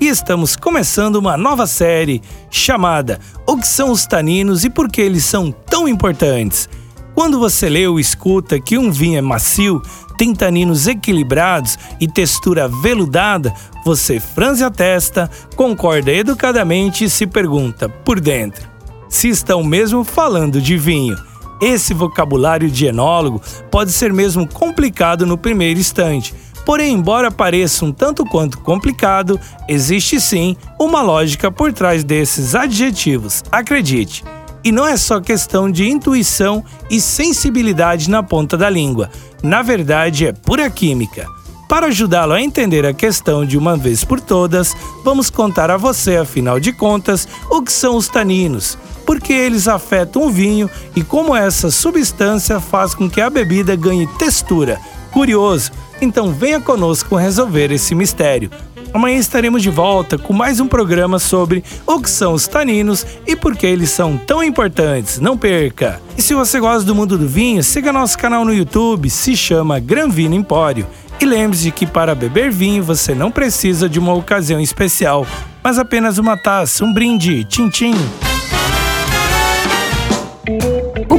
E estamos começando uma nova série chamada O que são os taninos e por que eles são tão importantes. Quando você lê ou escuta que um vinho é macio, tem taninos equilibrados e textura veludada, você franze a testa, concorda educadamente e se pergunta, por dentro, se estão mesmo falando de vinho. Esse vocabulário de enólogo pode ser mesmo complicado no primeiro instante. Porém, embora pareça um tanto quanto complicado, existe sim uma lógica por trás desses adjetivos, acredite. E não é só questão de intuição e sensibilidade na ponta da língua, na verdade é pura química. Para ajudá-lo a entender a questão de uma vez por todas, vamos contar a você, afinal de contas, o que são os taninos, porque eles afetam o vinho e como essa substância faz com que a bebida ganhe textura. Curioso? Então venha conosco resolver esse mistério. Amanhã estaremos de volta com mais um programa sobre o que são os taninos e por que eles são tão importantes. Não perca! E se você gosta do mundo do vinho, siga nosso canal no YouTube, se chama Gran Vino Empório. E lembre-se que para beber vinho você não precisa de uma ocasião especial, mas apenas uma taça, um brinde, tchim-tchim. O